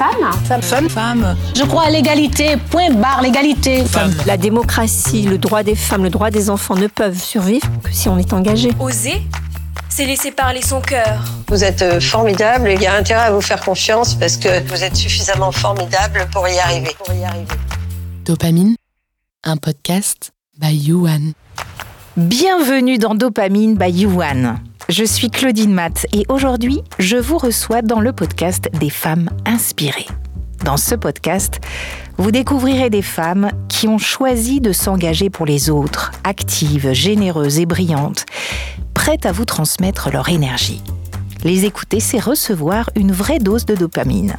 Femme. Femme. Femme. Je crois à l'égalité, point barre, l'égalité. Femme. La démocratie, le droit des femmes, le droit des enfants ne peuvent survivre que si on est engagé. Oser, c'est laisser parler son cœur. Vous êtes euh, formidable, il y a intérêt à vous faire confiance parce que vous êtes suffisamment formidable pour y arriver. Pour y arriver. Dopamine, un podcast by Yuan. Bienvenue dans Dopamine by Yuan. Je suis Claudine Matt et aujourd'hui, je vous reçois dans le podcast des femmes inspirées. Dans ce podcast, vous découvrirez des femmes qui ont choisi de s'engager pour les autres, actives, généreuses et brillantes, prêtes à vous transmettre leur énergie. Les écouter, c'est recevoir une vraie dose de dopamine.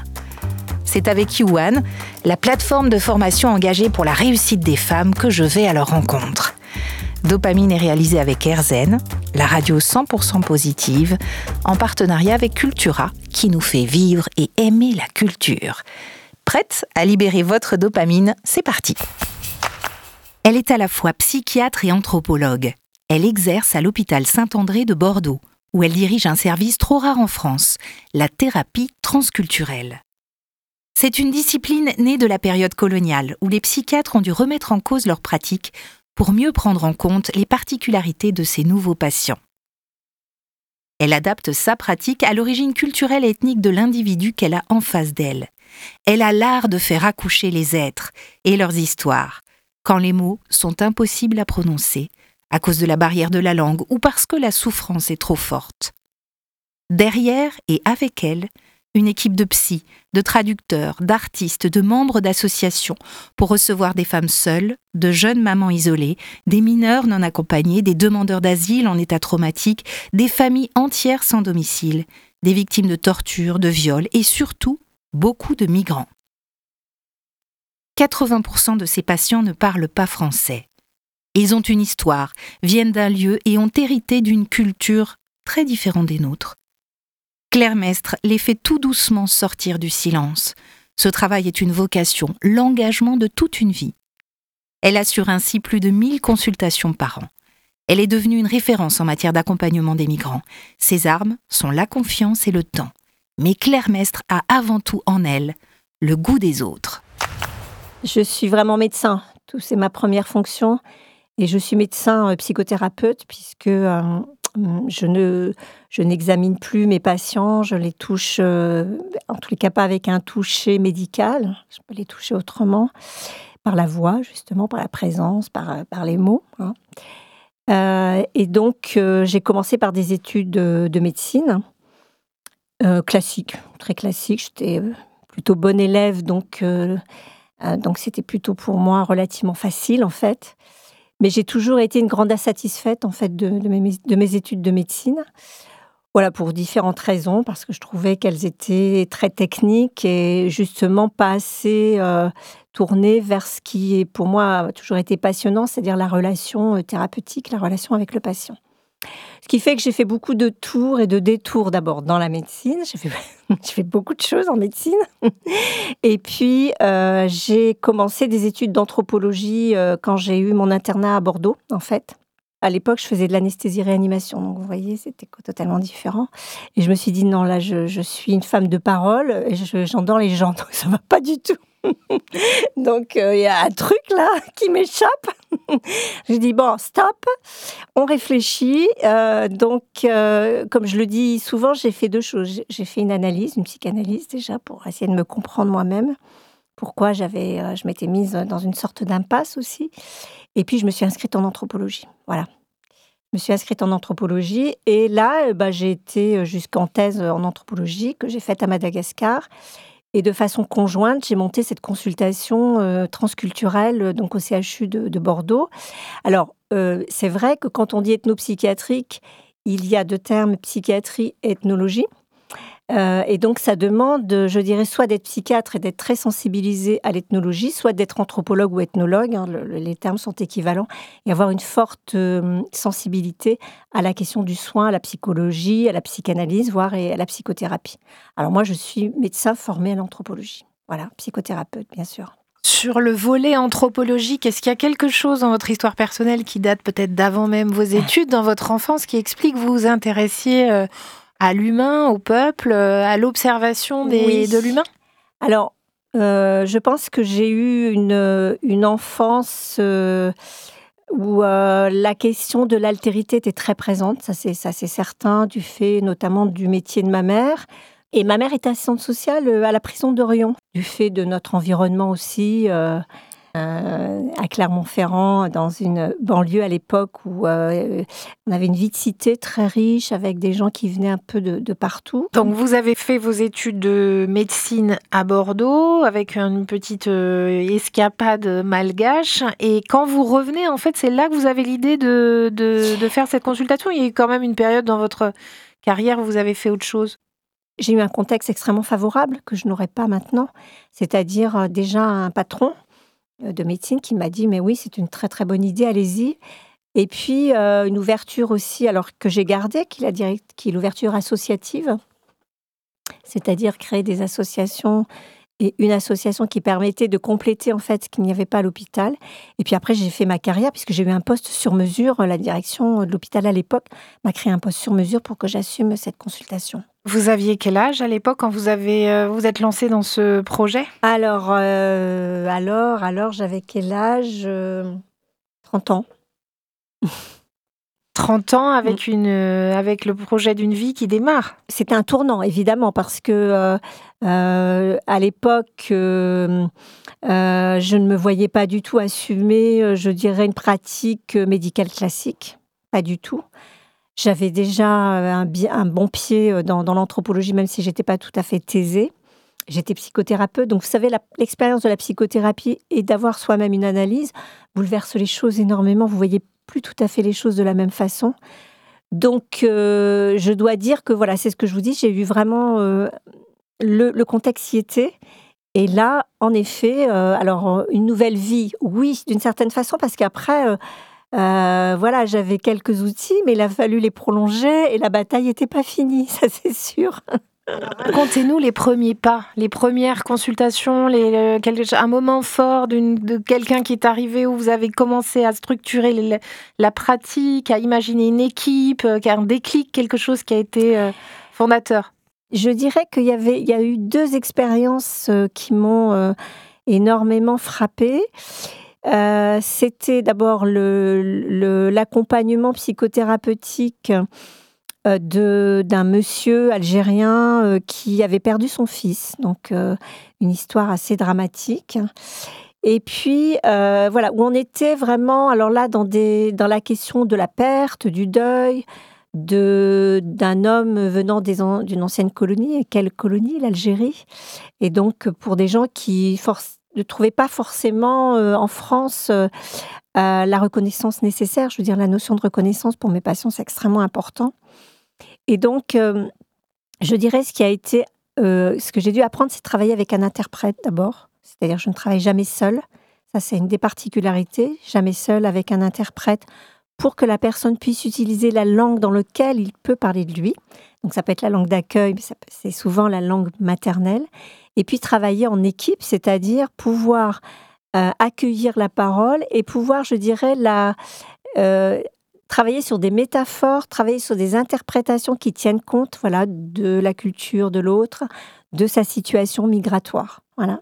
C'est avec Yuan, la plateforme de formation engagée pour la réussite des femmes, que je vais à leur rencontre. Dopamine est réalisé avec Erzen, la radio 100% positive, en partenariat avec Cultura, qui nous fait vivre et aimer la culture. Prête à libérer votre dopamine? C'est parti Elle est à la fois psychiatre et anthropologue. Elle exerce à l'hôpital Saint-André de Bordeaux, où elle dirige un service trop rare en France, la thérapie transculturelle. C'est une discipline née de la période coloniale, où les psychiatres ont dû remettre en cause leurs pratiques pour mieux prendre en compte les particularités de ces nouveaux patients. Elle adapte sa pratique à l'origine culturelle et ethnique de l'individu qu'elle a en face d'elle. Elle a l'art de faire accoucher les êtres et leurs histoires, quand les mots sont impossibles à prononcer, à cause de la barrière de la langue ou parce que la souffrance est trop forte. Derrière et avec elle, une équipe de psy, de traducteurs, d'artistes, de membres d'associations pour recevoir des femmes seules, de jeunes mamans isolées, des mineurs non accompagnés, des demandeurs d'asile en état traumatique, des familles entières sans domicile, des victimes de torture, de viols et surtout beaucoup de migrants. 80% de ces patients ne parlent pas français. Ils ont une histoire, viennent d'un lieu et ont hérité d'une culture très différente des nôtres. Claire Mestre les fait tout doucement sortir du silence. Ce travail est une vocation, l'engagement de toute une vie. Elle assure ainsi plus de 1000 consultations par an. Elle est devenue une référence en matière d'accompagnement des migrants. Ses armes sont la confiance et le temps. Mais Claire Mestre a avant tout en elle le goût des autres. Je suis vraiment médecin. C'est ma première fonction. Et je suis médecin psychothérapeute puisque euh, je ne je n'examine plus mes patients, je les touche euh, en tous les cas pas avec un toucher médical, je peux les toucher autrement par la voix justement, par la présence, par, par les mots. Hein. Euh, et donc j'ai commencé par des études de, de médecine classiques, très classiques. J'étais plutôt bonne élève donc donc c'était plutôt pour moi relativement facile en fait. Mais j'ai toujours été une grande insatisfaite en fait de, mes, de, mes, études de médecine. Voilà pour différentes raisons, parce que je trouvais qu'elles étaient très techniques et justement pas assez euh, tournées vers ce qui est pour moi a toujours été passionnant, c'est-à-dire la relation thérapeutique, la relation avec le patient. Ce qui fait que j'ai fait beaucoup de tours et de détours d'abord dans la médecine. J'ai fait, beaucoup de choses en médecine. Et puis, euh, j'ai commencé des études d'anthropologie euh, quand j'ai eu mon internat à Bordeaux, en fait. À l'époque, je faisais de l'anesthésie-réanimation. Donc, vous voyez, c'était totalement différent. Et je me suis dit, non, là, je, je suis une femme de parole et j'endors les gens. Donc, ça va pas du tout. Donc, il euh, y a un truc là qui m'échappe. je dis, bon, stop, on réfléchit. Euh, donc, euh, comme je le dis souvent, j'ai fait deux choses. J'ai fait une analyse, une psychanalyse déjà, pour essayer de me comprendre moi-même. Pourquoi j'avais, je m'étais mise dans une sorte d'impasse aussi. Et puis, je me suis inscrite en anthropologie. Voilà. Je me suis inscrite en anthropologie et là, bah, j'ai été jusqu'en thèse en anthropologie que j'ai faite à Madagascar. Et de façon conjointe, j'ai monté cette consultation euh, transculturelle donc au CHU de, de Bordeaux. Alors, euh, c'est vrai que quand on dit ethnopsychiatrique, il y a deux termes psychiatrie et ethnologie. Euh, et donc, ça demande, je dirais, soit d'être psychiatre et d'être très sensibilisé à l'ethnologie, soit d'être anthropologue ou ethnologue, hein, le, les termes sont équivalents, et avoir une forte euh, sensibilité à la question du soin, à la psychologie, à la psychanalyse, voire et à la psychothérapie. Alors moi, je suis médecin formé à l'anthropologie. Voilà, psychothérapeute, bien sûr. Sur le volet anthropologique, est-ce qu'il y a quelque chose dans votre histoire personnelle qui date peut-être d'avant même vos études, dans votre enfance, qui explique que vous vous intéressiez euh, à l'humain, au peuple, euh, à l'observation Oui. de l'humain? Alors, euh, je pense que j'ai eu une, une enfance euh, où euh, la question de l'altérité était très présente, ça c'est ça c'est certain, du fait notamment du métier de ma mère. Et ma mère était assistante sociale à la prison d'Orion, du fait de notre environnement aussi. Euh, à Clermont-Ferrand, dans une banlieue à l'époque où euh, on avait une vie de cité très riche avec des gens qui venaient un peu de, de partout. Donc vous avez fait vos études de médecine à Bordeaux avec une petite euh, escapade malgache. Et quand vous revenez, en fait, c'est là que vous avez l'idée de, de, de faire cette consultation. Il y a eu quand même une période dans votre carrière où vous avez fait autre chose. j'ai eu un contexte extrêmement favorable que je n'aurais pas maintenant, c'est-à-dire déjà un patron de médecine qui m'a dit mais oui c'est une très très bonne idée allez-y. Et puis euh, une ouverture aussi alors que j'ai gardée qui qui est l'ouverture associative. C'est-à-dire créer des associations et une association qui permettait de compléter en fait ce qu'il n'y avait pas à l'hôpital. Et puis après, j'ai fait ma carrière puisque j'ai eu un poste sur mesure. La direction de l'hôpital à l'époque m'a créé un poste sur mesure pour que j'assume cette consultation. Vous aviez quel âge à l'époque quand vous avez euh, vous êtes lancé dans ce projet? Alors, euh, alors, alors, j'avais quel âge Euh, 30 ans. 30 ans avec, une, euh, avec le projet d'une vie qui démarre. C'était un tournant, évidemment, parce que euh, euh, à l'époque, euh, euh, je ne me voyais pas du tout assumer, je dirais, une pratique médicale classique. Pas du tout. J'avais déjà un, bon pied dans, l'anthropologie, même si j'étais pas tout à fait taisée. J'étais psychothérapeute, donc vous savez, l'expérience de la psychothérapie et d'avoir soi-même une analyse bouleverse les choses énormément. Vous voyez plus tout à fait les choses de la même façon. Donc, je dois dire que voilà, c'est ce que je vous dis. J'ai eu vraiment le, contexte y était. Et là, en effet, euh, alors euh, une nouvelle vie, oui, d'une certaine façon, parce qu'après, euh, voilà, j'avais quelques outils, mais il a fallu les prolonger et la bataille n'était pas finie, ça c'est sûr. Racontez-nous les premiers pas, les premières consultations, les, un moment fort de quelqu'un qui est arrivé où vous avez commencé à structurer la pratique, à imaginer une équipe, un déclic, quelque chose qui a été fondateur. Je dirais qu'il y avait, il y a eu deux expériences euh, qui m'ont euh, énormément frappée. Euh, C'était d'abord l'accompagnement psychothérapeutique d'un monsieur algérien qui avait perdu son fils. Donc, une histoire assez dramatique. Et puis, voilà, où on était vraiment, alors là, dans la question de la perte, du deuil, de d'un homme venant d'une ancienne colonie. Et quelle colonie? L'Algérie. Et donc, pour des gens qui ne trouvaient pas forcément euh, en France euh, euh, la reconnaissance nécessaire, je veux dire, la notion de reconnaissance pour mes patients, c'est extrêmement important. Et donc, je dirais ce qui a été, ce que j'ai dû apprendre, c'est travailler avec un interprète d'abord. C'est-à-dire, je ne travaille jamais seule. Ça, c'est une des particularités. Jamais seule avec un interprète pour que la personne puisse utiliser la langue dans laquelle il peut parler de lui. Donc ça peut être la langue d'accueil, mais c'est souvent la langue maternelle. Et puis travailler en équipe, c'est-à-dire pouvoir euh, accueillir la parole et pouvoir, je dirais, la, euh, travailler sur des métaphores, travailler sur des interprétations qui tiennent compte voilà, de la culture de l'autre, de sa situation migratoire. Voilà.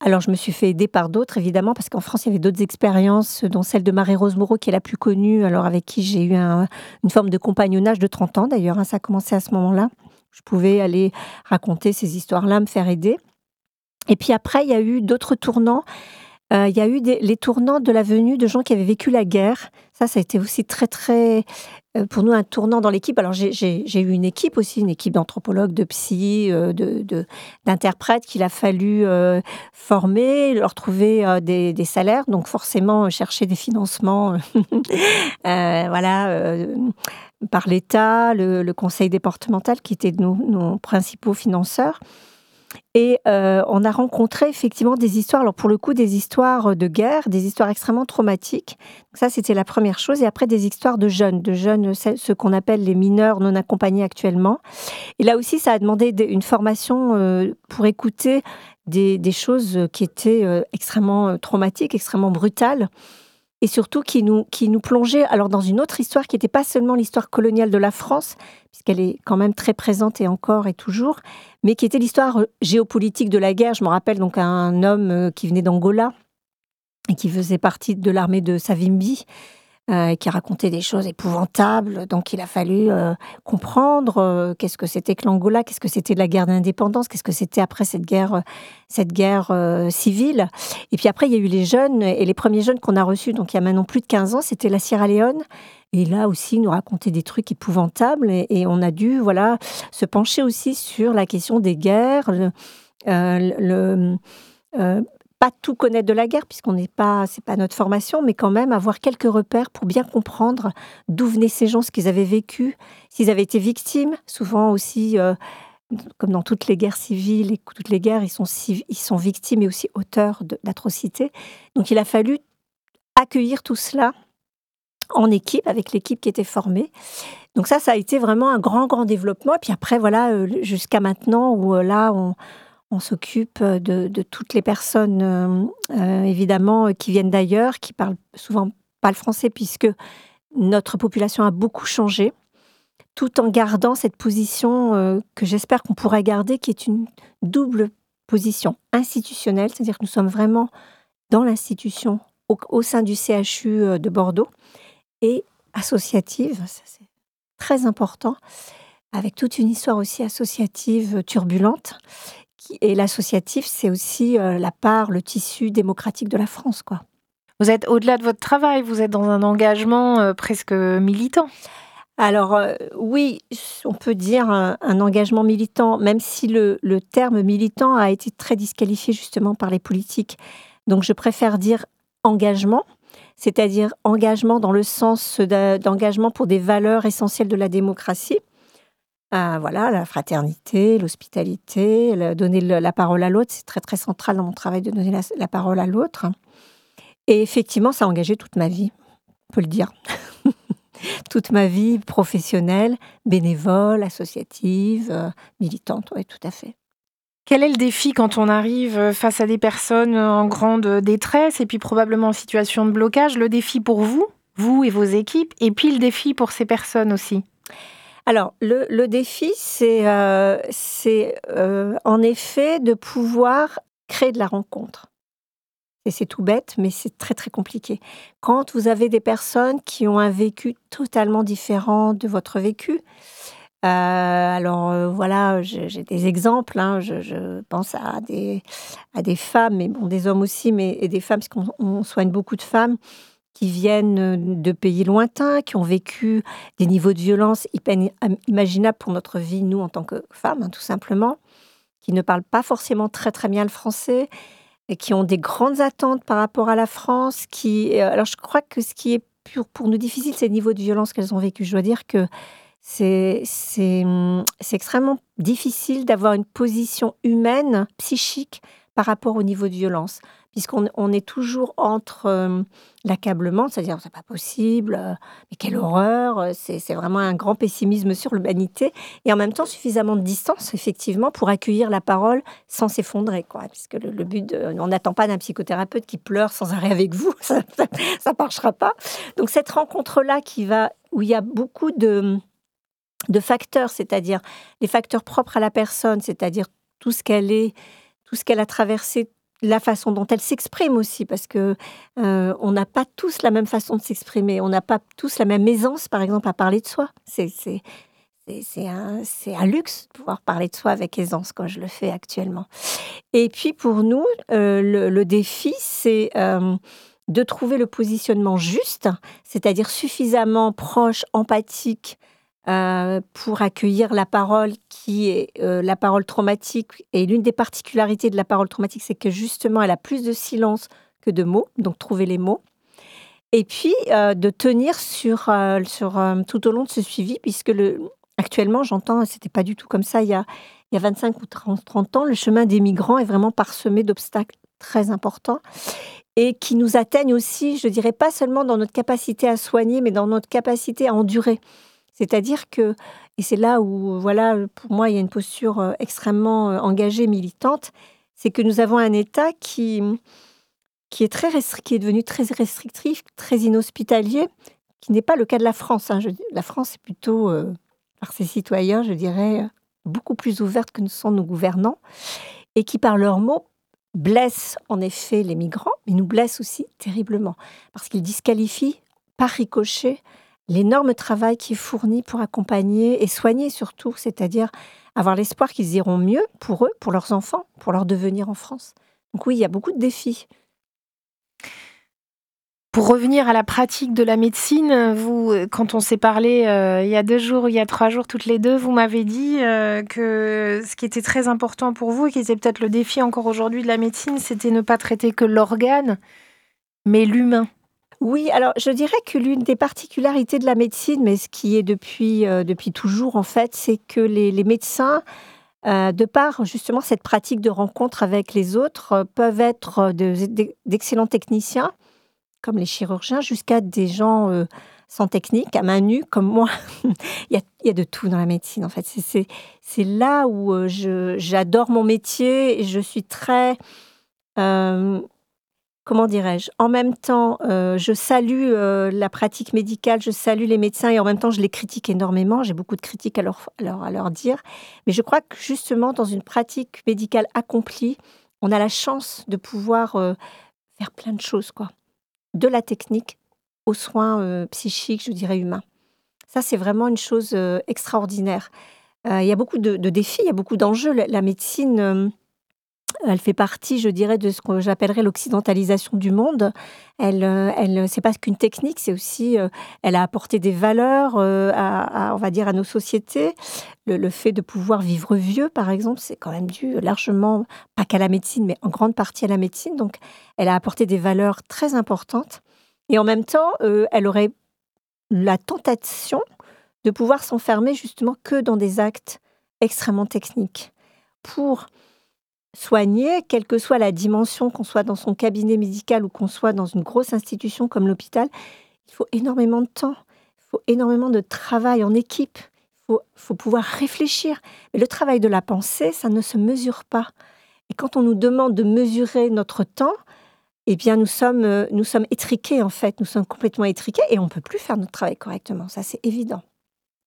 Alors, je me suis fait aider par d'autres, évidemment, parce qu'en France, il y avait d'autres expériences, dont celle de Marie-Rose Moreau, qui est la plus connue, alors avec qui j'ai eu un- une forme de compagnonnage de 30 ans, d'ailleurs. hein, ça a commencé à ce moment-là. Je pouvais aller raconter ces histoires-là, me faire aider. Et puis après, il y a eu d'autres tournants. Euh, il y a eu les tournants de la venue de gens qui avaient vécu la guerre. Ça, ça a été aussi très, très, euh, pour nous, un tournant dans l'équipe. Alors, j'ai- eu une équipe aussi, une équipe d'anthropologues, de psy, euh, d'interprètes qu'il a fallu euh, former, leur trouver des, salaires, donc forcément chercher des financements, voilà, par l'État, le, le conseil départemental qui était nos, nos principaux financeurs. Et euh, on a rencontré effectivement des histoires, alors pour le coup des histoires de guerre, des histoires extrêmement traumatiques. Ça c'était la première chose. Et après des histoires de jeunes, de jeunes, ce ce qu'on appelle les mineurs non accompagnés actuellement. Et là aussi ça a demandé une formation euh, pour écouter des, choses qui étaient euh, extrêmement euh, traumatiques, extrêmement brutales, et surtout qui nous, qui nous plongeaient alors dans une autre histoire qui n'était pas seulement l'histoire coloniale de la France, puisqu'elle est quand même très présente et encore et toujours, mais qui était l'histoire géopolitique de la guerre. Je me rappelle donc un homme qui venait d'Angola et qui faisait partie de l'armée de Savimbi, euh, qui racontait des choses épouvantables. Donc il a fallu euh, comprendre euh, qu'est-ce que c'était que l'Angola, qu'est-ce que c'était la guerre d'indépendance, qu'est-ce que c'était après cette guerre, cette guerre civile. Et puis après, il y a eu les jeunes, et les premiers jeunes qu'on a reçus, donc il y a maintenant plus de 15 ans, c'était la Sierra Leone. Et là aussi, il nous racontait des trucs épouvantables, et, on a dû voilà se pencher aussi sur la question des guerres, pas tout connaître de la guerre, puisqu'on n'est pas, c'est pas notre formation, mais quand même avoir quelques repères pour bien comprendre d'où venaient ces gens, ce qu'ils avaient vécu, s'ils avaient été victimes. Souvent aussi, euh, comme dans toutes les guerres civiles et toutes les guerres, ils sont, ils sont victimes et aussi auteurs d'atrocités. Donc il a fallu accueillir tout cela en équipe, avec l'équipe qui était formée. Donc ça, ça a été vraiment un grand, grand développement. Et puis après, voilà, euh, jusqu'à maintenant, où euh, là, on on s'occupe de, toutes les personnes, euh, euh, évidemment, qui viennent d'ailleurs, qui parlent souvent pas le français, puisque notre population a beaucoup changé, tout en gardant cette position euh, que j'espère qu'on pourra garder, qui est une double position institutionnelle, c'est-à-dire que nous sommes vraiment dans l'institution au, sein du CHU de Bordeaux, et associative, ça c'est très important, avec toute une histoire aussi associative turbulente et l'associatif, c'est aussi euh, la part, le tissu démocratique de la France, quoi. Vous êtes au-delà de votre travail, vous êtes dans un engagement euh, presque militant. Alors euh, oui, on peut dire un, engagement militant, même si le, le, terme militant a été très disqualifié justement par les politiques. Donc je préfère dire engagement, c'est-à-dire engagement dans le sens d'engagement pour des valeurs essentielles de la démocratie. Ah, voilà, la fraternité, l'hospitalité, donner la parole à l'autre, c'est très très central dans mon travail de donner la, parole à l'autre. Et effectivement, ça a engagé toute ma vie, on peut le dire. toute ma vie professionnelle, bénévole, associative, euh, militante, oui, tout à fait. Quel est le défi quand on arrive face à des personnes en grande détresse et puis probablement en situation de blocage? Le défi pour vous, vous et vos équipes, et puis le défi pour ces personnes aussi? Alors, le, défi, c'est euh, euh, en effet de pouvoir créer de la rencontre. Et c'est tout bête, mais c'est très très compliqué. Quand vous avez des personnes qui ont un vécu totalement différent de votre vécu, euh, alors voilà, j'ai des exemples. Hein, je, pense à des, à des femmes, mais bon, des hommes aussi, mais et des femmes, parce qu'on soigne beaucoup de femmes qui viennent euh, de pays lointains, qui ont vécu des niveaux de violence imaginables pour notre vie, nous, en tant que femmes, hein, tout simplement, qui ne parlent pas forcément très très bien le français, et qui ont des grandes attentes par rapport à la France. Qui, euh, alors, je crois que ce qui est pour, pour nous difficile, c'est le niveau de violence qu'elles ont vécu. Je dois dire que c'est hum, extrêmement difficile d'avoir une position humaine, psychique, par rapport au niveau de violence puisqu'on on est toujours entre euh, l'accablement, c'est-à-dire c'est pas possible, euh, mais quelle horreur, euh, c'est vraiment un grand pessimisme sur l'humanité, et en même temps suffisamment de distance, effectivement, pour accueillir la parole sans s'effondrer, quoi. Puisque le, but, on n'attend pas d'un psychothérapeute qui pleure sans arrêt avec vous, ça ne marchera pas. Donc cette rencontre-là qui va, où il y a beaucoup de, de facteurs, c'est-à-dire les facteurs propres à la personne, c'est-à-dire tout ce qu'elle est, tout ce qu'elle a traversé, la façon dont elle s'exprime aussi, parce que euh, on n'a pas tous la même façon de s'exprimer, on n'a pas tous la même aisance, par exemple, à parler de soi. C'est un, luxe de pouvoir parler de soi avec aisance, comme je le fais actuellement. Et puis pour nous, euh, le, défi, c'est euh, de trouver le positionnement juste, c'est-à-dire suffisamment proche, empathique, euh, pour accueillir la parole qui est euh, la parole traumatique. Et l'une des particularités de la parole traumatique, c'est que justement, elle a plus de silence que de mots, donc trouver les mots. Et puis, euh, de tenir sur, tout au long de ce suivi, puisque le, actuellement, j'entends, c'était pas du tout comme ça il y a, il y a 25 ou 30, 30 ans, le chemin des migrants est vraiment parsemé d'obstacles très importants et qui nous atteignent aussi, je dirais, pas seulement dans notre capacité à soigner, mais dans notre capacité à endurer. C'est-à-dire que, et c'est là où, voilà, pour moi, il y a une posture euh, extrêmement euh, engagée, militante, c'est que nous avons un État qui, qui, est très qui est devenu très restrictif, très inhospitalier, qui n'est pas le cas de la France. Hein. la France est plutôt, euh, par ses citoyens, je dirais, beaucoup plus ouverte que ne sont nos gouvernants, et qui, par leurs mots, blessent en effet les migrants, mais nous blessent aussi terriblement, parce qu'ils disqualifient par ricochet l'énorme travail qui est fourni pour accompagner et soigner surtout, c'est-à-dire avoir l'espoir qu'ils iront mieux pour eux, pour leurs enfants, pour leur devenir en France. Donc oui, il y a beaucoup de défis. Pour revenir à la pratique de la médecine, vous, quand on s'est parlé euh, il y a deux jours, il y a trois jours, toutes les deux, vous m'avez dit euh, que ce qui était très important pour vous et qui était peut-être le défi encore aujourd'hui de la médecine, c'était ne pas traiter que l'organe, mais l'humain. Oui, alors je dirais que l'une des particularités de la médecine, mais ce qui est depuis, euh, depuis toujours en fait, c'est que les, médecins, de par justement cette pratique de rencontre avec les autres, peuvent être d'excellents techniciens comme les chirurgiens, jusqu'à des gens euh, sans technique, à main nue, comme moi. il, y a, de tout dans la médecine, en fait. C'est là où euh, j'adore mon métier et je suis très... Euh, comment dirais-je En même temps, je salue la pratique médicale, je salue les médecins et en même temps, je les critique énormément. J'ai beaucoup de critiques à leur, à leur dire. Mais je crois que justement, dans une pratique médicale accomplie, on a la chance de pouvoir faire plein de choses, quoi de la technique aux soins euh, psychiques, je dirais humains. Ça, c'est vraiment une chose euh, extraordinaire. Euh, il y a beaucoup de, défis, il y a beaucoup d'enjeux. La, médecine, elle fait partie, je dirais, de ce que j'appellerais l'occidentalisation du monde. Elle, elle, c'est pas qu'une technique, c'est aussi, elle a apporté des valeurs, à, on va dire, à nos sociétés. Le, fait de pouvoir vivre vieux, par exemple, c'est quand même dû largement, pas qu'à la médecine, mais en grande partie à la médecine. Donc, elle a apporté des valeurs très importantes. Et en même temps, elle aurait la tentation de pouvoir s'enfermer justement que dans des actes extrêmement techniques pour soigner, quelle que soit la dimension, qu'on soit dans son cabinet médical ou qu'on soit dans une grosse institution comme l'hôpital, il faut énormément de temps, il faut énormément de travail en équipe, il faut, pouvoir réfléchir. Mais le travail de la pensée, ça ne se mesure pas. Et quand on nous demande de mesurer notre temps, eh bien, nous sommes, euh, nous sommes étriqués, en fait. Nous sommes complètement étriqués et on ne peut plus faire notre travail correctement. Ça, c'est évident.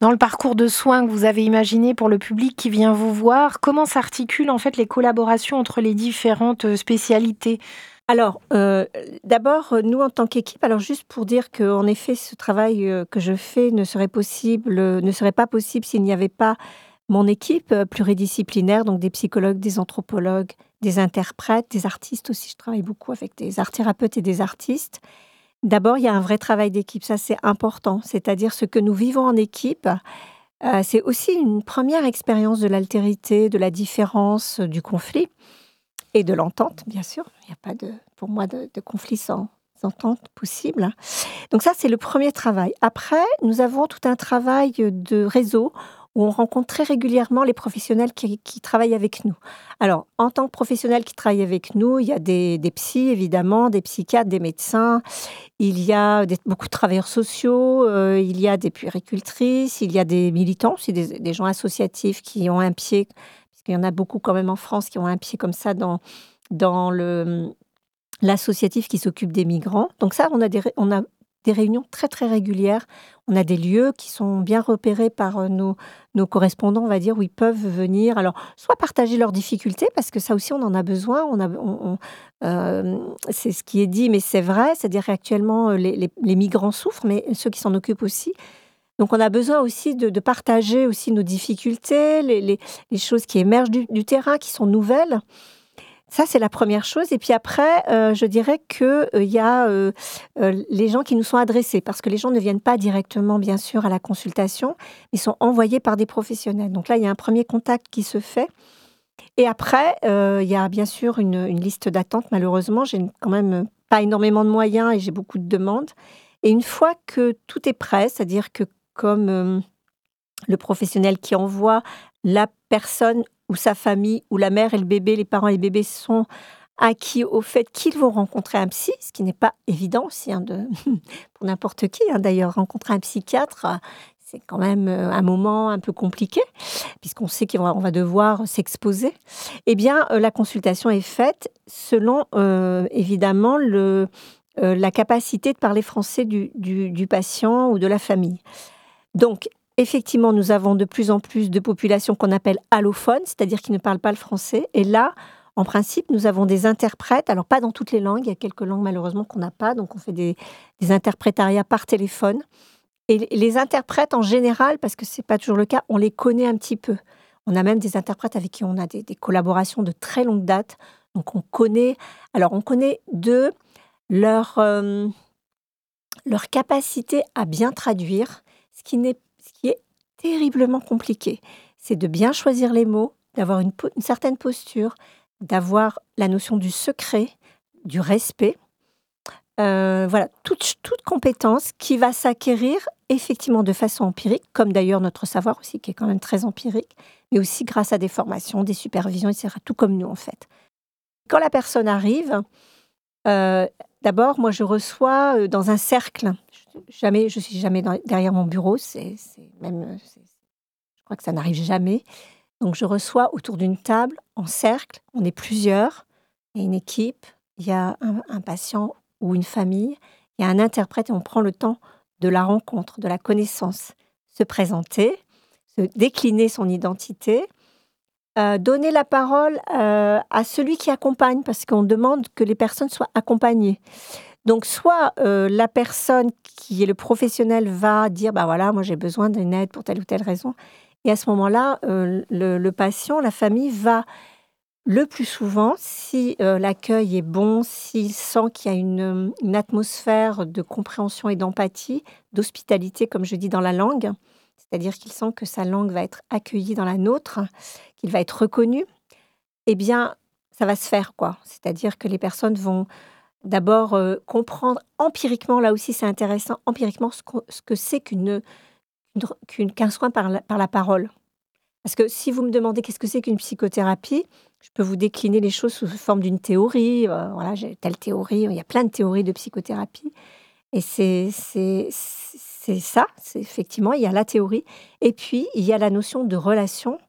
Dans le parcours de soins que vous avez imaginé pour le public qui vient vous voir, comment s'articulent en fait les collaborations entre les différentes euh, spécialités? Alors, euh, d'abord, nous en tant qu'équipe, alors juste pour dire qu'en effet, ce travail euh, que je fais ne serait possible, ne serait pas possible s'il n'y avait pas mon équipe pluridisciplinaire, donc des psychologues, des anthropologues, des interprètes, des artistes aussi. Je travaille beaucoup avec des art thérapeutes et des artistes. D'abord, il y a un vrai travail d'équipe, ça c'est important, c'est-à-dire ce que nous vivons en équipe. Euh, c'est aussi une première expérience de l'altérité, de la différence, euh, du conflit et de l'entente, bien sûr. Il n'y a pas de, pour moi de, conflit sans, entente possible. Donc ça, c'est le premier travail. Après, nous avons tout un travail de réseau où on rencontre très régulièrement les professionnels qui, travaillent avec nous. Alors, en tant que professionnels qui travaillent avec nous, il y a des, des psys, évidemment, des psychiatres, des médecins, il y a beaucoup de travailleurs sociaux, euh, il y a des puéricultrices, il y a des militants, aussi des, gens associatifs qui ont un pied, puisqu'il y en a beaucoup quand même en France qui ont un pied comme ça dans, dans le l'associatif qui s'occupe des migrants. Donc ça, on a, des, on a des réunions très très régulières. On a des lieux qui sont bien repérés par euh, nos, nos correspondants, on va dire, où ils peuvent venir. Alors, soit partager leurs difficultés, parce que ça aussi, on en a besoin. On a, euh, c'est ce qui est dit, mais c'est vrai. C'est-à-dire qu'actuellement, euh, les, les, migrants souffrent, mais ceux qui s'en occupent aussi. Donc, on a besoin aussi de, partager aussi nos difficultés, les, les choses qui émergent du, du terrain, qui sont nouvelles. Ça, c'est la première chose. Et puis après, euh, je dirais qu'il euh, y a euh, les gens qui nous sont adressés, parce que les gens ne viennent pas directement, bien sûr, à la consultation, ils sont envoyés par des professionnels. Donc là, il y a un premier contact qui se fait. Et après, il y a bien sûr une, liste d'attente. Malheureusement, j'ai quand même pas énormément de moyens et j'ai beaucoup de demandes. Et une fois que tout est prêt, c'est-à-dire que comme le professionnel qui envoie la personne ou sa famille, ou la mère et le bébé, les parents et les bébés sont acquis au fait qu'ils vont rencontrer un psy, ce qui n'est pas évident aussi hein, pour n'importe qui. Hein, d'ailleurs, rencontrer un psychiatre, c'est quand même euh, un moment un peu compliqué, puisqu'on sait qu'on va, devoir s'exposer, eh bien, euh, la consultation est faite selon, euh, évidemment, la capacité de parler français du- du patient ou de la famille. Donc, effectivement, nous avons de plus en plus de populations qu'on appelle allophones, c'est-à-dire qui ne parlent pas le français. Et là, en principe, nous avons des interprètes, alors pas dans toutes les langues, il y a quelques langues malheureusement qu'on n'a pas, donc on fait des, interprétariats par téléphone. Et les- interprètes en général, parce que c'est pas toujours le cas, on les connaît un petit peu. On a même des interprètes avec qui on a des, collaborations de très longue date. Donc on connaît, alors on connaît de leur, euh, leur capacité à bien traduire, ce qui, n'est, ce terriblement compliqué. C'est de bien choisir les mots, d'avoir une, certaine posture, d'avoir la notion du secret, du respect. Euh, voilà, toute, toute compétence qui va s'acquérir effectivement de façon empirique, comme d'ailleurs notre savoir aussi, qui est quand même très empirique, mais aussi grâce à des formations, des supervisions, etc., tout comme nous en fait. Quand la personne arrive, euh, d'abord, moi je reçois euh, dans un cercle, jamais, je suis jamais derrière mon bureau, c'est même, je crois que ça n'arrive jamais. Donc je reçois autour d'une table, en cercle, on est plusieurs, il y a une équipe, il y a un, un patient ou une famille, il y a un interprète et on prend le temps de la rencontre, de la connaissance, se présenter, se décliner son identité, euh, donner la parole euh, à celui qui accompagne, parce qu'on demande que les personnes soient accompagnées. Donc, soit euh, la personne qui est le professionnel va dire, bah voilà, moi j'ai besoin d'une aide pour telle ou telle raison, et à ce moment-là, euh, le, patient, la famille va le plus souvent, si euh, l'accueil est bon, s'il sent qu'il y a une, une atmosphère de compréhension et d'empathie, d'hospitalité, comme je dis dans la langue, c'est-à-dire qu'il sent que sa langue va être accueillie dans la nôtre, qu'il va être reconnu, eh bien, ça va se faire, quoi. C'est-à-dire que les personnes vont d'abord euh, comprendre empiriquement, là aussi c'est intéressant, empiriquement ce, que c'est qu'une, qu'un soin par la, par la parole. Parce que si vous me demandez qu'est-ce que c'est qu'une psychothérapie, je peux vous décliner les choses sous forme d'une théorie. euh, voilà, j'ai telle théorie. Il y a plein de théories de psychothérapie. Et c'est, c'est, c'est ça, c'est effectivement, il y a la théorie. Et puis, il y a la notion de relation.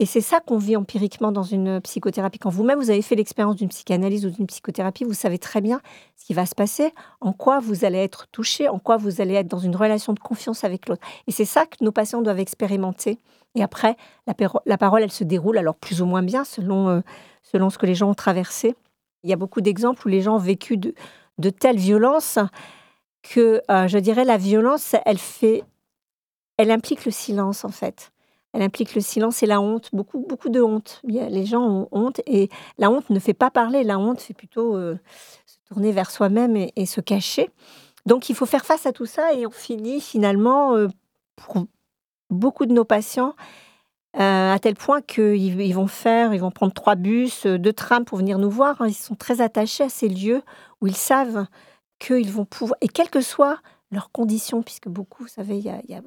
Et c'est ça qu'on vit empiriquement dans une psychothérapie. Quand vous-même, vous avez fait l'expérience d'une psychanalyse ou d'une psychothérapie, vous savez très bien ce qui va se passer, en quoi vous allez être touché, en quoi vous allez être dans une relation de confiance avec l'autre. Et c'est ça que nos patients doivent expérimenter. Et après, la, parole, elle se déroule alors plus ou moins bien selon, euh, selon ce que les gens ont traversé. Il y a beaucoup d'exemples où les gens ont vécu de, de telles violences que, euh, je dirais, la violence, elle fait, elle implique le silence en fait. Elle implique le silence et la honte, beaucoup, beaucoup de honte. Les gens ont honte et la honte ne fait pas parler, la honte fait plutôt euh, se tourner vers soi-même et, se cacher. Donc il faut faire face à tout ça et on finit finalement, euh, pour beaucoup de nos patients, euh, à tel point qu'ils ils vont faire, ils vont prendre trois bus, deux trams pour venir nous voir. hein. Ils sont très attachés à ces lieux où ils savent qu'ils vont pouvoir, et quelles que soient leurs conditions, puisque beaucoup, vous savez, il y a, y y a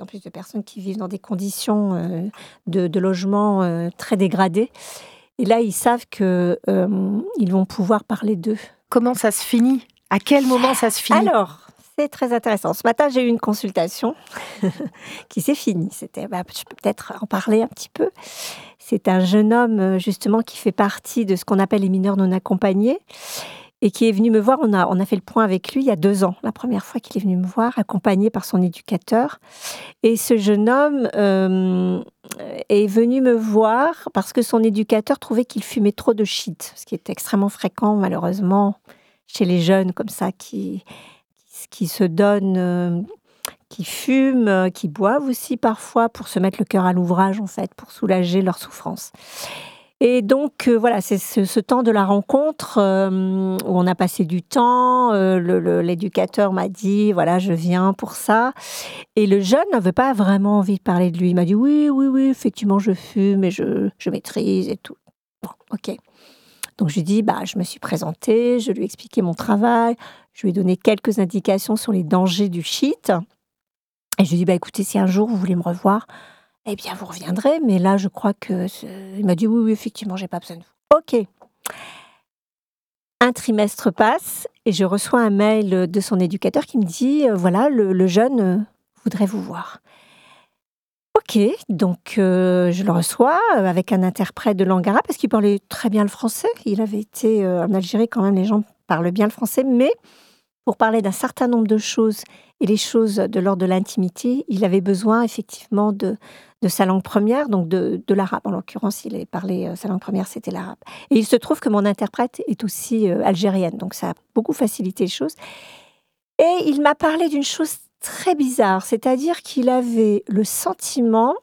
en plus de personnes qui vivent dans des conditions euh, de, de logement euh, très dégradées. Et là, ils savent que euh, ils vont pouvoir parler d'eux. Comment ça se finit? À quel moment ça se finit? Alors, c'est très intéressant. Ce matin, j'ai eu une consultation qui s'est finie. C'était, bah, je peux peut-être en parler un petit peu. C'est un jeune homme, justement, qui fait partie de ce qu'on appelle les mineurs non accompagnés et qui est venu me voir. On a, on a fait le point avec lui il y a deux ans, la première fois qu'il est venu me voir, accompagné par son éducateur. Et ce jeune homme euh, est venu me voir parce que son éducateur trouvait qu'il fumait trop de shit, ce qui est extrêmement fréquent, malheureusement, chez les jeunes comme ça qui, qui, se donnent, euh, qui fument, euh, qui boivent aussi parfois pour se mettre le cœur à l'ouvrage, en fait, pour soulager leur souffrance. Et donc, euh, voilà, c'est ce, temps de la rencontre euh, où on a passé du temps. euh, L'éducateur m'a dit, voilà, je viens pour ça. Et le jeune n'avait pas vraiment envie de parler de lui. Il m'a dit, oui, oui, oui, effectivement, je fume et je, je maîtrise et tout. Bon, ok. Donc, je lui dit, bah, je me suis présentée, je lui ai expliqué mon travail, je lui ai donné quelques indications sur les dangers du shit. Et je lui ai dit, bah, écoutez, si un jour vous voulez me revoir, eh bien, vous reviendrez. Mais là, je crois que. Il m'a dit, oui, oui, effectivement, j'ai pas besoin de vous. OK. Un trimestre passe et je reçois un mail de son éducateur qui me dit, euh, voilà, le, jeune, euh, voudrais vous voir. Ok, donc euh, je le reçois avec un interprète de langue arabe parce qu'il parlait très bien le français. Il avait été en Algérie quand même, les gens parlent bien le français, mais pour parler d'un certain nombre de choses et les choses de l'ordre de l'intimité, il avait besoin effectivement de, sa langue première, donc de, l'arabe. En l'occurrence, il avait parlé, sa langue première, c'était l'arabe. Et il se trouve que mon interprète est aussi algérienne, donc ça a beaucoup facilité les choses. Et il m'a parlé d'une chose très bizarre, c'est-à-dire qu'il avait le sentiment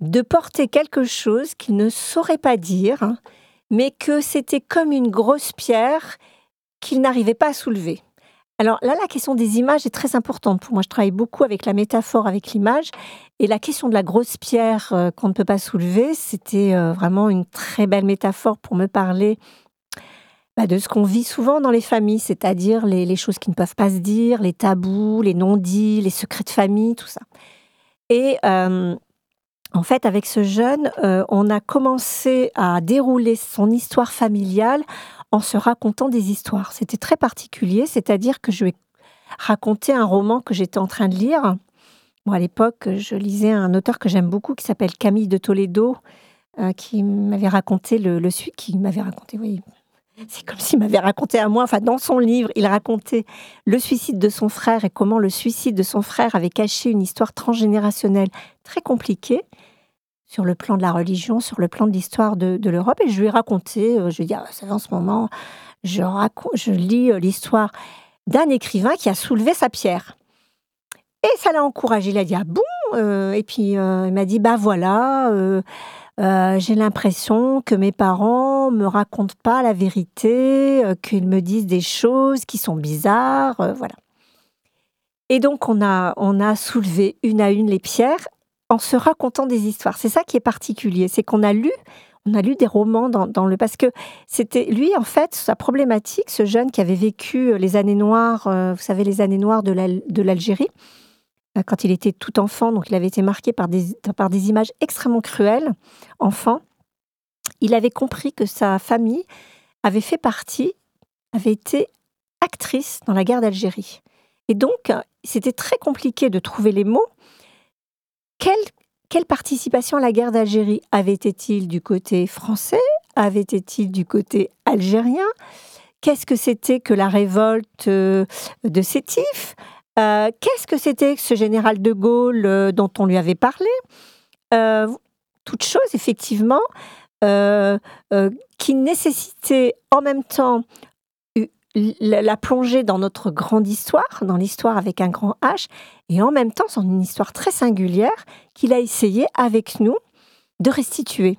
de porter quelque chose qu'il ne saurait pas dire, mais que c'était comme une grosse pierre qu'il n'arrivait pas à soulever. Alors là, la question des images est très importante pour moi. Je travaille beaucoup avec la métaphore, avec l'image. Et la question de la grosse pierre euh, qu'on ne peut pas soulever, c'était euh, vraiment une très belle métaphore pour me parler bah, de ce qu'on vit souvent dans les familles, c'est-à-dire les, choses qui ne peuvent pas se dire, les tabous, les non-dits, les secrets de famille, tout ça. Et euh, en fait, avec ce jeune, euh, on a commencé à dérouler son histoire familiale en se racontant des histoires. C'était très particulier, c'est-à-dire que je lui ai raconté un roman que j'étais en train de lire. Moi, à l'époque, je lisais un auteur que j'aime beaucoup qui s'appelle Camille de Toledo, euh, qui m'avait raconté le qui m'avait raconté, oui, c'est comme s'il m'avait raconté à moi, enfin dans son livre, il racontait le suicide de son frère et comment le suicide de son frère avait caché une histoire transgénérationnelle très compliquée sur le plan de la religion, sur le plan de l'histoire de, l'Europe. Et je lui ai raconté, euh, je lui ai dit, ah, en ce moment, je, je lis euh, l'histoire d'un écrivain qui a soulevé sa pierre. Et ça l'a encouragé. Il a dit, ah bon euh, Et puis il m'a dit, bah voilà euh, j'ai l'impression que mes parents me racontent pas la vérité, euh, qu'ils me disent des choses qui sont bizarres, euh, voilà. Et donc on a, on a soulevé une à une les pierres en se racontant des histoires. C'est ça qui est particulier, c'est qu'on a lu, on a lu des romans dans, le parce que c'était lui en fait sa problématique, ce jeune qui avait vécu les années noires, vous savez les années noires de l'Algérie. Euh, quand il était tout enfant, donc il avait été marqué par des, par des images extrêmement cruelles, enfant. Il avait compris que sa famille avait fait partie, avait été actrice dans la guerre d'Algérie. Et donc, c'était très compliqué de trouver les mots. Quelle, participation à la guerre d'Algérie avait-il du côté français Avait-il du côté algérien? Qu'est-ce que c'était que la révolte euh, de Sétif? Euh, qu'est-ce que c'était ce général de Gaulle euh, dont on lui avait parlé? Euh, Toute chose, effectivement, qui nécessitait en même temps la plongée dans notre grande histoire, dans l'histoire avec un grand H, et en même temps, c'est une histoire très singulière qu'il a essayé avec nous de restituer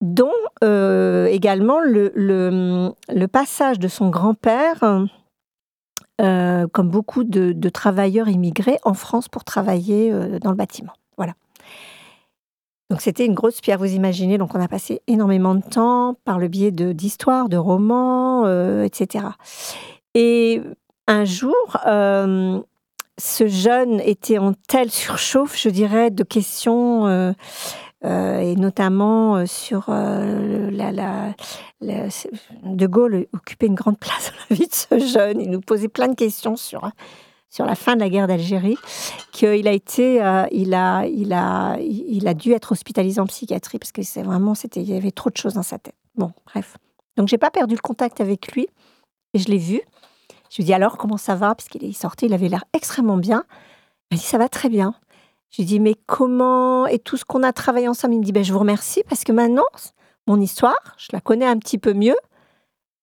dont également le, le, passage de son grand-père euh, comme beaucoup de, travailleurs immigrés en France pour travailler euh, dans le bâtiment. Voilà. Donc c'était une grosse pierre, vous imaginez. Donc on a passé énormément de temps par le biais d'histoires, de, romans, euh, etc. Et un jour, ce jeune était en telle surchauffe, je dirais, de questions euh, et notamment euh, sur euh, la, De Gaulle occupait une grande place dans la vie de ce jeune. Il nous posait plein de questions sur sur la fin de la guerre d'Algérie, qu'il a été, il a, il a, il a dû être hospitalisé en psychiatrie parce que c'est vraiment, c'était, il y avait trop de choses dans sa tête. Bon, bref. Donc j'ai pas perdu le contact avec lui et je l'ai vu. Je lui dit alors comment ça va? Parce qu'il est sorti, il avait l'air extrêmement bien. Il m'a dit ça va très bien. Je lui dis, mais comment Et tout ce qu'on a travaillé ensemble, il me dit, ben, je vous remercie parce que maintenant, mon histoire, je la connais un petit peu mieux,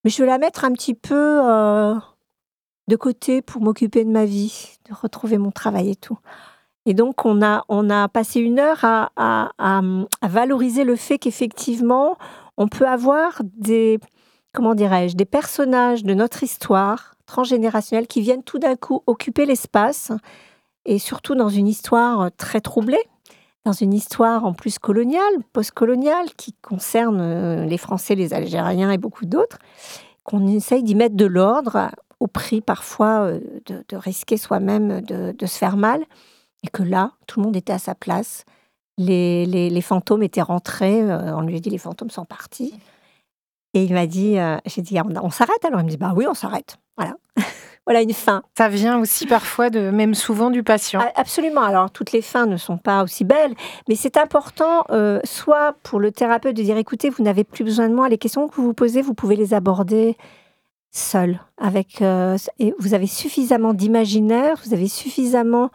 mais je veux la mettre un petit peu euh, de côté pour m'occuper de ma vie, de retrouver mon travail et tout. Et donc, on a, on a passé une heure à, valoriser le fait qu'effectivement, on peut avoir des, comment dirais-je, des personnages de notre histoire transgénérationnelle qui viennent tout d'un coup occuper l'espace et surtout dans une histoire très troublée, dans une histoire en plus coloniale, post-coloniale, qui concerne euh, les Français, les Algériens et beaucoup d'autres, qu'on essaye d'y mettre de l'ordre au prix parfois euh, de, risquer soi-même de, se faire mal, et que là, tout le monde était à sa place. Les, les, fantômes étaient rentrés, on lui a dit les fantômes sont partis. Et il m'a dit, j'ai dit, on, on s'arrête alors? Il me dit, bah oui, on s'arrête. Voilà. voilà une fin. Ça vient aussi parfois de, même souvent du patient. Absolument. Alors toutes les fins ne sont pas aussi belles, mais c'est important, euh, soit pour le thérapeute de dire écoutez, vous n'avez plus besoin de moi, les questions que vous vous posez, vous pouvez les aborder seul. Avec, euh, et vous avez suffisamment d'imaginaire, vous avez suffisamment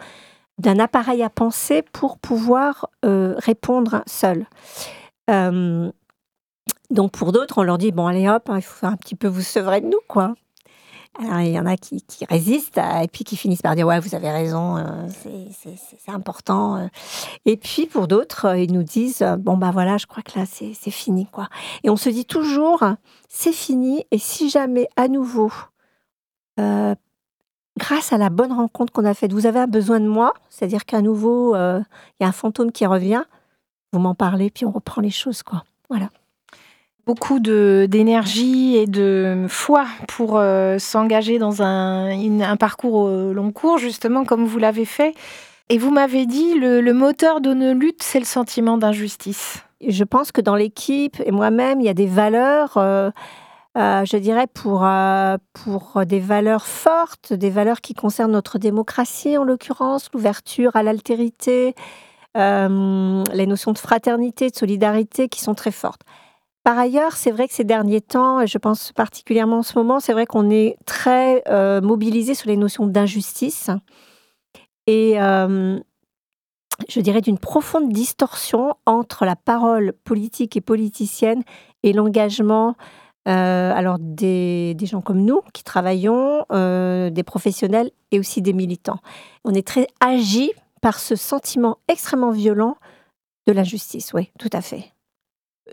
d'un appareil à penser pour pouvoir euh, répondre seul. donc pour d'autres, on leur dit bon allez hop, hein, il faut un petit peu vous sevrer de nous quoi. Alors, il y en a qui, résistent et puis qui finissent par dire Ouais, vous avez raison, euh, c'est important. Euh. Et puis pour d'autres, euh, ils nous disent Bon, bah voilà, je crois que là, c'est fini. quoi. Et on se dit toujours C'est fini. Et si jamais à nouveau, grâce à la bonne rencontre qu'on a faite, vous avez un besoin de moi, c'est-à-dire qu'à nouveau, il y a un fantôme qui revient, vous m'en parlez, puis on reprend les choses. quoi. Voilà beaucoup d'énergie et de foi pour euh, s'engager dans un, parcours au long cours, justement, comme vous l'avez fait. Et vous m'avez dit, le, moteur de nos luttes, c'est le sentiment d'injustice. Je pense que dans l'équipe et moi-même, il y a des valeurs, euh, euh, je dirais, pour, pour des valeurs fortes, des valeurs qui concernent notre démocratie, en l'occurrence, l'ouverture à l'altérité, les notions de fraternité, de solidarité qui sont très fortes. Par ailleurs, c'est vrai que ces derniers temps, et je pense particulièrement en ce moment, c'est vrai qu'on est très euh, mobilisé sur les notions d'injustice et euh, je dirais d'une profonde distorsion entre la parole politique et politicienne et l'engagement euh, alors des, des, gens comme nous qui travaillons, des professionnels et aussi des militants. On est très agi par ce sentiment extrêmement violent de l'injustice, oui, tout à fait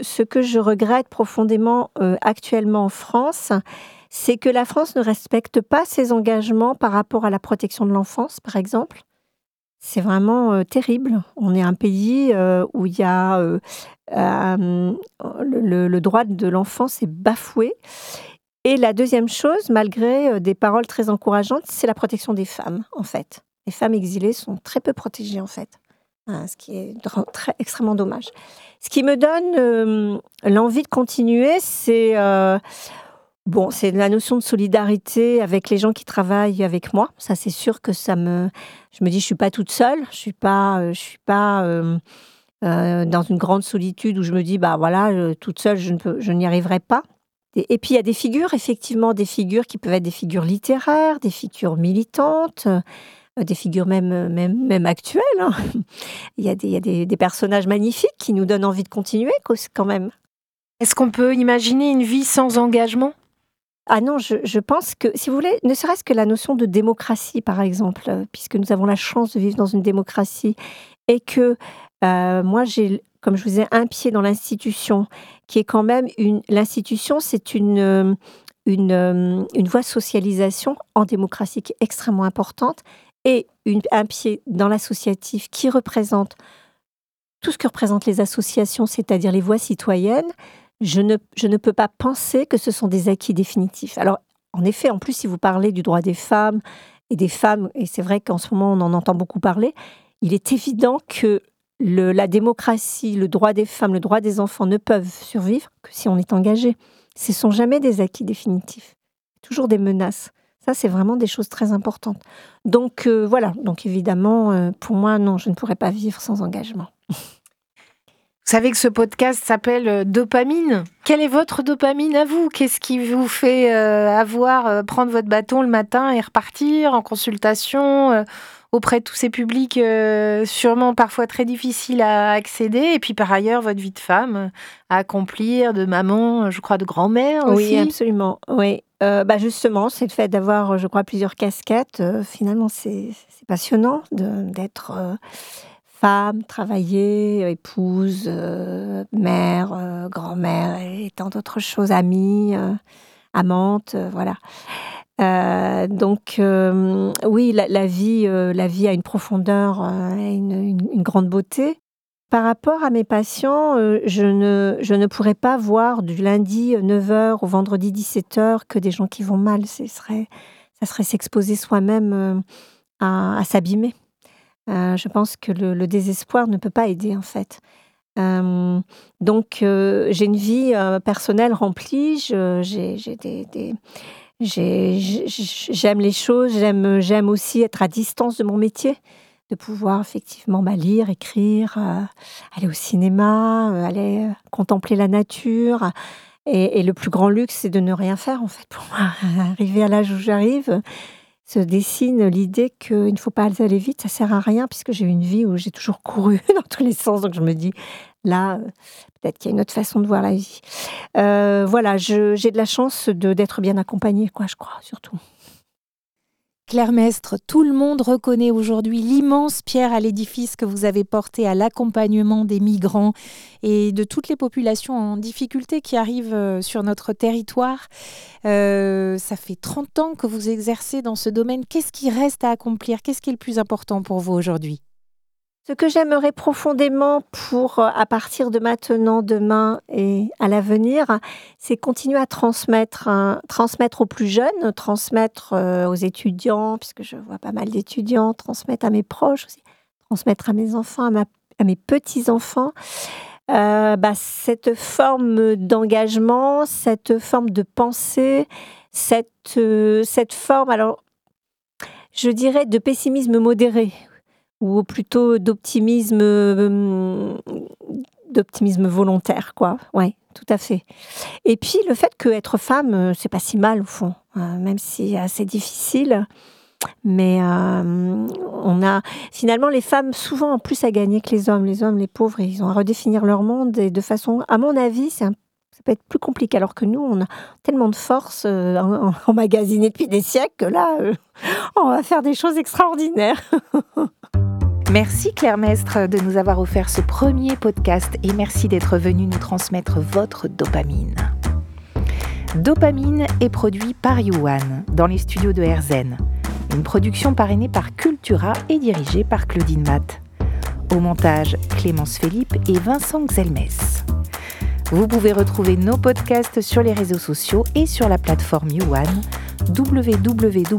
ce que je regrette profondément euh, actuellement en France, c'est que la France ne respecte pas ses engagements par rapport à la protection de l'enfance, par exemple. C'est vraiment euh, terrible. On est un pays euh, où il y a le, droit de l'enfance est bafoué. Et la deuxième chose, malgré des paroles très encourageantes, c'est la protection des femmes, en fait. Les femmes exilées sont très peu protégées, en fait. Hein, ce qui est extrêmement dommage. Ce qui me donne euh, l'envie de continuer, c'est euh, bon, c'est la notion de solidarité avec les gens qui travaillent avec moi. Ça, c'est sûr que ça me, je me dis, je suis pas toute seule. Je suis pas, euh, je suis pas dans une grande solitude où je me dis, bah voilà, toute seule, je n'y arriverai pas. Et, et puis il y a des figures, effectivement, des figures qui peuvent être des figures littéraires, des figures militantes des figures même, même, même actuelles. Hein. Il y a, des, il y a des, personnages magnifiques qui nous donnent envie de continuer quand même. Est-ce qu'on peut imaginer une vie sans engagement? Ah non, je, je, pense que, si vous voulez, ne serait-ce que la notion de démocratie, par exemple, euh, puisque nous avons la chance de vivre dans une démocratie, et que euh, moi, j'ai, comme je vous disais, un pied dans l'institution, qui est quand même une. L'institution, c'est une, euh, une, une voie de socialisation en démocratie qui est extrêmement importante et un pied dans l'associatif qui représente tout ce que représentent les associations, c'est-à-dire les voix citoyennes, je ne, je ne peux pas penser que ce sont des acquis définitifs. Alors, en effet, en plus, si vous parlez du droit des femmes et des femmes, et c'est vrai qu'en ce moment on en entend beaucoup parler, il est évident que la démocratie, le droit des femmes, le droit des enfants ne peuvent survivre que si on est engagé. Ce ne sont jamais des acquis définitifs, toujours des menaces. Ça, c'est vraiment des choses très importantes. Donc euh, voilà, donc évidemment, euh, pour moi, non, je ne pourrais pas vivre sans engagement. Vous savez que ce podcast s'appelle euh, Dopamine. Quelle est votre dopamine à vous? Qu'est-ce qui vous fait avoir, prendre votre bâton le matin et repartir en consultation auprès de tous ces publics sûrement parfois très difficiles à accéder Et puis par ailleurs, votre vie de femme à accomplir, de maman, je crois, de grand-mère aussi? Oui, absolument. Oui, euh, bah justement, c'est le fait d'avoir, je crois, plusieurs casquettes. Euh, finalement, c'est passionnant d'être euh, femme, travailler, épouse, mère, grand-mère et tant d'autres choses, amie, amante, voilà. donc oui, la, vie, la vie a une profondeur, une, une grande beauté. Par rapport à mes patients, euh, je, ne, je ne pourrais pas voir du lundi 9h euh, au vendredi 17h que des gens qui vont mal. Ce serait, ça serait s'exposer soi-même euh, à, s'abîmer. je pense que le, désespoir ne peut pas aider en fait. donc j'ai une vie personnelle remplie, j'ai j'aime les choses, j'aime, j'aime aussi être à distance de mon métier, de pouvoir effectivement bah, lire, écrire, euh, aller au cinéma, euh, aller euh, contempler la nature. Et, le plus grand luxe, c'est de ne rien faire en fait. Pour moi, arriver à l'âge où j'arrive, se dessine l'idée qu'il ne faut pas aller vite, ça sert à rien puisque j'ai une vie où j'ai toujours couru dans tous les sens. Donc je me dis, là, peut-être qu'il y a une autre façon de voir la vie. voilà, j'ai de la chance d'être bien accompagnée, quoi, je crois, surtout. Claire tout le monde reconnaît aujourd'hui l'immense pierre à l'édifice que vous avez porté à l'accompagnement des migrants et de toutes les populations en difficulté qui arrivent euh, sur notre territoire. Euh, ça fait 30 ans que vous exercez dans ce domaine. Qu'est-ce qui reste à accomplir? Qu'est-ce qui est le plus important pour vous aujourd'hui? Ce que j'aimerais profondément pour, euh, à partir de maintenant, demain et à l'avenir, c'est continuer à transmettre, transmettre aux plus jeunes, transmettre euh, aux étudiants, puisque je vois pas mal d'étudiants, transmettre à mes proches aussi, transmettre à mes enfants, à, mes petits-enfants. Euh, bah, cette forme d'engagement, cette forme de pensée, cette, cette forme, alors, je dirais, de pessimisme modéré ou plutôt d'optimisme euh, d'optimisme volontaire quoi. Ouais tout à fait. Et puis le fait que être femme euh, c'est pas si mal au fond euh, même si c'est difficile. Mais on a finalement les femmes souvent en plus à gagner que les hommes. Les hommes les pauvres ils ont à redéfinir leur monde et de façon à mon avis ça peut être plus compliqué. Alors que nous on a tellement de force en, emmagasinée depuis des siècles que là on va faire des choses extraordinaires Merci Claire Mestre de nous avoir offert ce premier podcast et merci d'être venu nous transmettre votre dopamine. Dopamine est produit par Yuan dans les studios de Herzen, une production parrainée par Cultura et dirigée par Claudine Matt. Au montage, Clémence Philippe et Vincent Xelmes. Vous pouvez retrouver nos podcasts sur les réseaux sociaux et sur la plateforme Yuan www.yuan.fr.